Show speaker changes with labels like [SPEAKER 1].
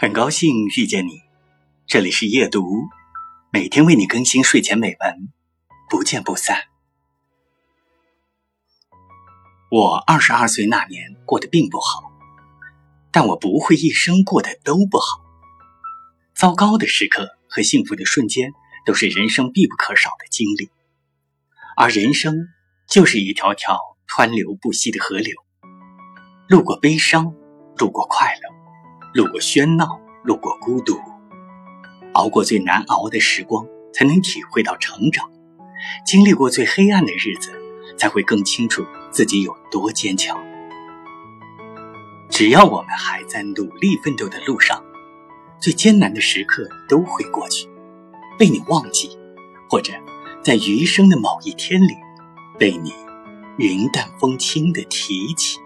[SPEAKER 1] 很高兴遇见你，这里是夜读，每天为你更新睡前美文，不见不散。我二十二岁那年过得并不好，但我不会一生过得都不好。糟糕的时刻和幸福的瞬间都是人生必不可少的经历，而人生就是一条条湍流不息的河流，路过悲伤，路过快乐。路过喧闹，路过孤独，熬过最难熬的时光，才能体会到成长；经历过最黑暗的日子，才会更清楚自己有多坚强。只要我们还在努力奋斗的路上，最艰难的时刻都会过去，被你忘记，或者在余生的某一天里，被你云淡风轻的提起。